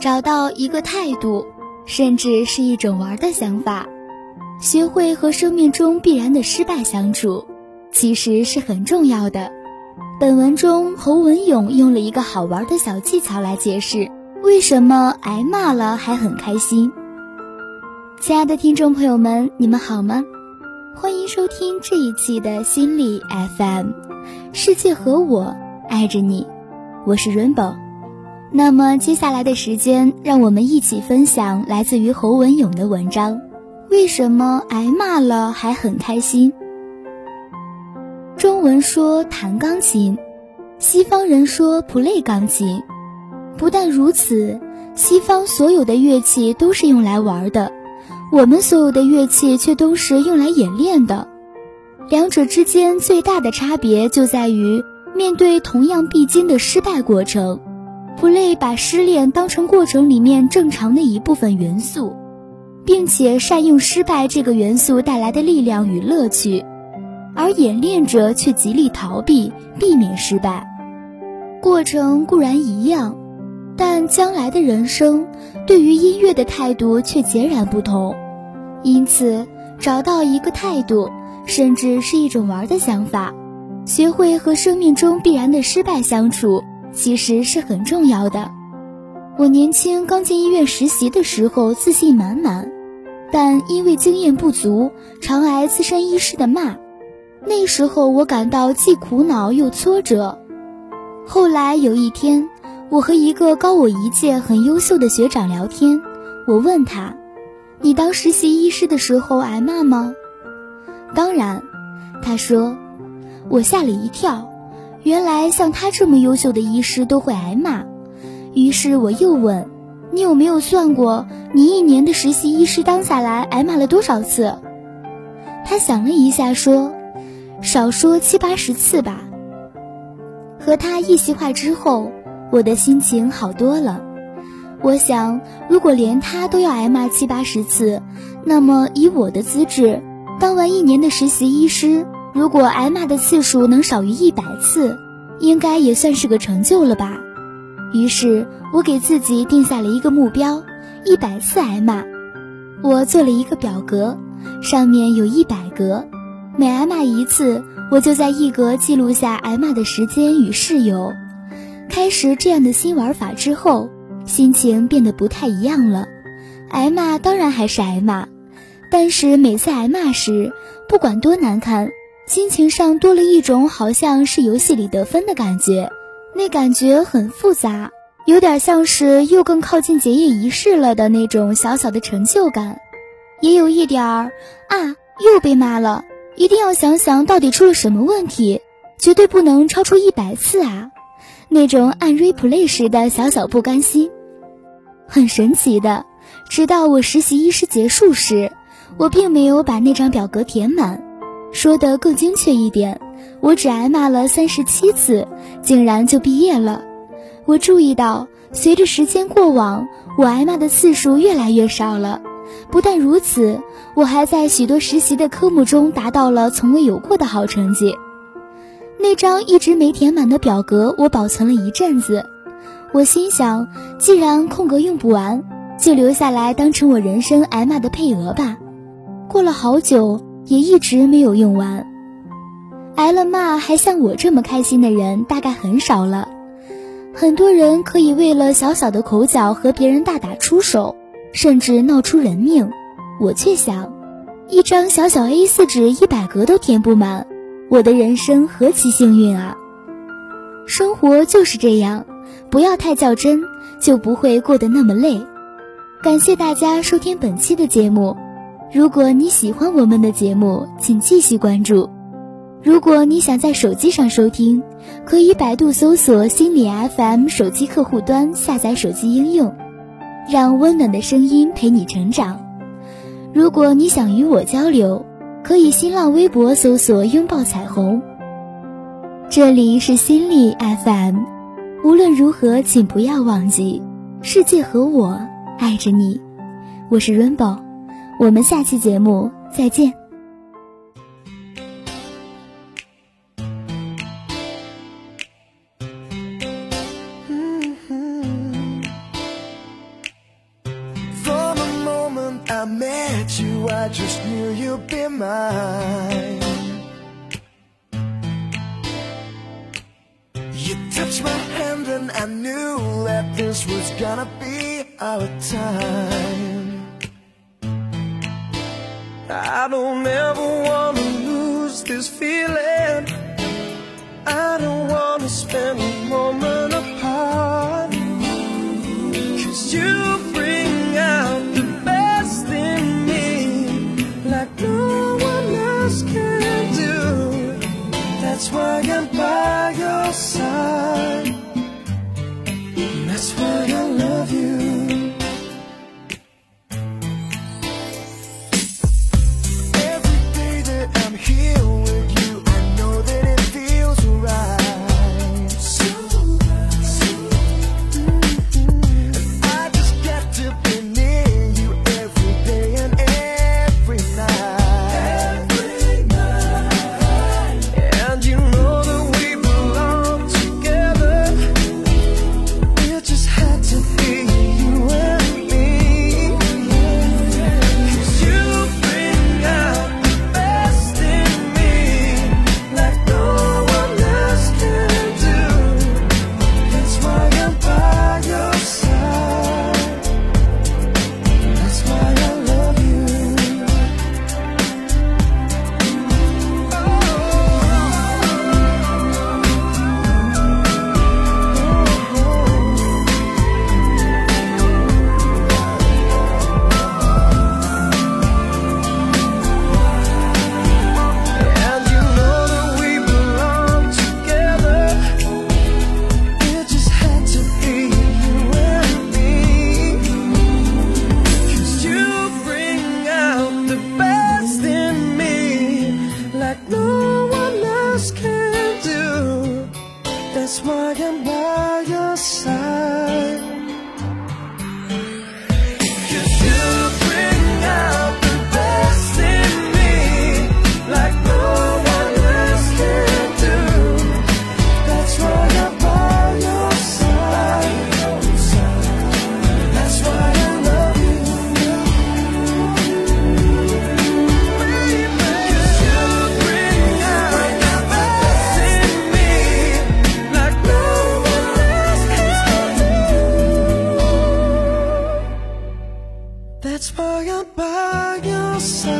找到一个态度，甚至是一种玩的想法，学会和生命中必然的失败相处，其实是很重要的。本文中，侯文勇用了一个好玩的小技巧来解释为什么挨骂了还很开心。亲爱的听众朋友们，你们好吗？欢迎收听这一期的心理 FM，世界和我爱着你，我是 Rainbow。那么接下来的时间，让我们一起分享来自于侯文勇的文章：为什么挨骂了还很开心？中文说弹钢琴，西方人说 play 钢琴。不但如此，西方所有的乐器都是用来玩的，我们所有的乐器却都是用来演练的。两者之间最大的差别就在于，面对同样必经的失败过程。普雷把失恋当成过程里面正常的一部分元素，并且善用失败这个元素带来的力量与乐趣，而演练者却极力逃避，避免失败。过程固然一样，但将来的人生对于音乐的态度却截然不同。因此，找到一个态度，甚至是一种玩的想法，学会和生命中必然的失败相处。其实是很重要的。我年轻刚进医院实习的时候，自信满满，但因为经验不足，常挨资深医师的骂。那时候我感到既苦恼又挫折。后来有一天，我和一个高我一届、很优秀的学长聊天，我问他：“你当实习医师的时候挨骂吗？”“当然。”他说。我吓了一跳。原来像他这么优秀的医师都会挨骂，于是我又问：“你有没有算过，你一年的实习医师当下来挨骂了多少次？”他想了一下说：“少说七八十次吧。”和他一席话之后，我的心情好多了。我想，如果连他都要挨骂七八十次，那么以我的资质，当完一年的实习医师。如果挨骂的次数能少于一百次，应该也算是个成就了吧。于是我给自己定下了一个目标：一百次挨骂。我做了一个表格，上面有一百格，每挨骂一次，我就在一格记录下挨骂的时间与事由。开始这样的新玩法之后，心情变得不太一样了。挨骂当然还是挨骂，但是每次挨骂时，不管多难看。心情上多了一种好像是游戏里得分的感觉，那感觉很复杂，有点像是又更靠近结业仪式了的那种小小的成就感，也有一点儿啊又被骂了，一定要想想到底出了什么问题，绝对不能超出一百次啊，那种按 replay 时的小小不甘心，很神奇的，直到我实习医师结束时，我并没有把那张表格填满。说的更精确一点，我只挨骂了三十七次，竟然就毕业了。我注意到，随着时间过往，我挨骂的次数越来越少了。不但如此，我还在许多实习的科目中达到了从未有过的好成绩。那张一直没填满的表格，我保存了一阵子。我心想，既然空格用不完，就留下来当成我人生挨骂的配额吧。过了好久。也一直没有用完，挨了骂还像我这么开心的人大概很少了。很多人可以为了小小的口角和别人大打出手，甚至闹出人命。我却想，一张小小 A4 纸一百格都填不满，我的人生何其幸运啊！生活就是这样，不要太较真，就不会过得那么累。感谢大家收听本期的节目。如果你喜欢我们的节目，请继续关注。如果你想在手机上收听，可以百度搜索“心理 FM” 手机客户端，下载手机应用，让温暖的声音陪你成长。如果你想与我交流，可以新浪微博搜索“拥抱彩虹”。这里是心理 FM，无论如何，请不要忘记，世界和我爱着你。我是 Rainbow。我们下期节目再见。I met you, I just knew you'd be mine. You touched my hand and I knew that this was gonna be our time. I don't ever wanna lose this feeling. so